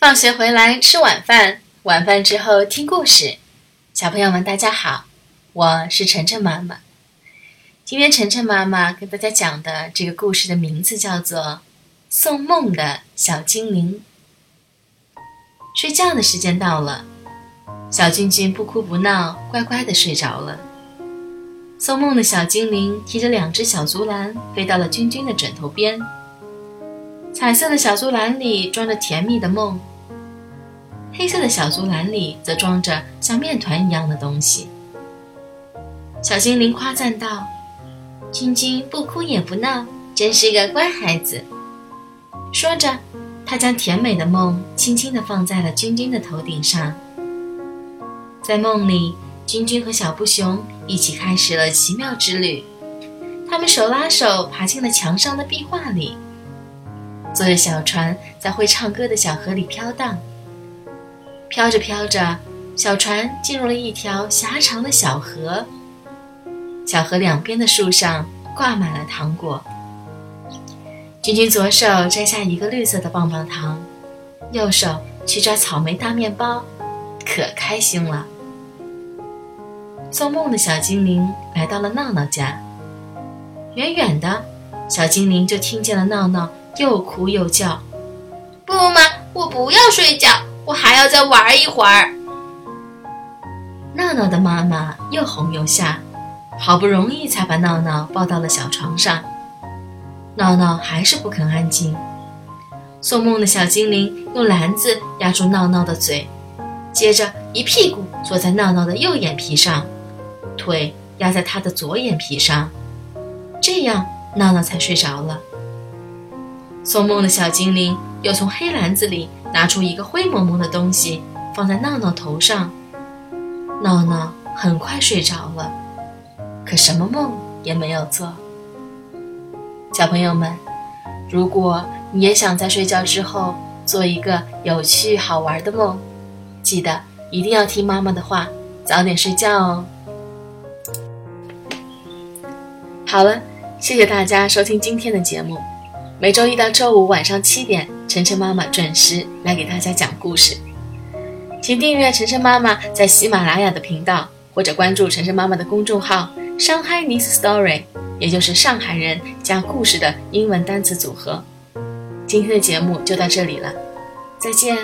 放学回来吃晚饭，晚饭之后听故事。小朋友们，大家好，我是晨晨妈妈。今天晨晨妈妈跟大家讲的这个故事的名字叫做《送梦的小精灵》。睡觉的时间到了，小俊俊不哭不闹，乖乖的睡着了。送梦的小精灵提着两只小竹篮，飞到了君君的枕头边。彩色的小竹篮里装着甜蜜的梦，黑色的小竹篮里则装着像面团一样的东西。小精灵夸赞道：“君君不哭也不闹，真是个乖孩子。”说着，他将甜美的梦轻轻地放在了君君的头顶上。在梦里，君君和小布熊一起开始了奇妙之旅，他们手拉手爬进了墙上的壁画里。坐着小船在会唱歌的小河里飘荡，飘着飘着，小船进入了一条狭长的小河。小河两边的树上挂满了糖果。君君左手摘下一个绿色的棒棒糖，右手去抓草莓大面包，可开心了。做梦的小精灵来到了闹闹家，远远的，小精灵就听见了闹闹。又哭又叫，不嘛，我不要睡觉，我还要再玩一会儿。闹闹的妈妈又哄又吓，好不容易才把闹闹抱到了小床上。闹闹还是不肯安静。做梦的小精灵用篮子压住闹闹的嘴，接着一屁股坐在闹闹的右眼皮上，腿压在他的左眼皮上，这样闹闹才睡着了。做梦的小精灵又从黑篮子里拿出一个灰蒙蒙的东西，放在闹闹头上。闹闹很快睡着了，可什么梦也没有做。小朋友们，如果你也想在睡觉之后做一个有趣好玩的梦，记得一定要听妈妈的话，早点睡觉哦。好了，谢谢大家收听今天的节目。每周一到周五晚上七点，晨晨妈妈准时来给大家讲故事。请订阅晨晨妈妈在喜马拉雅的频道，或者关注晨晨妈妈的公众号“上海 Nice Story”，也就是上海人加故事的英文单词组合。今天的节目就到这里了，再见。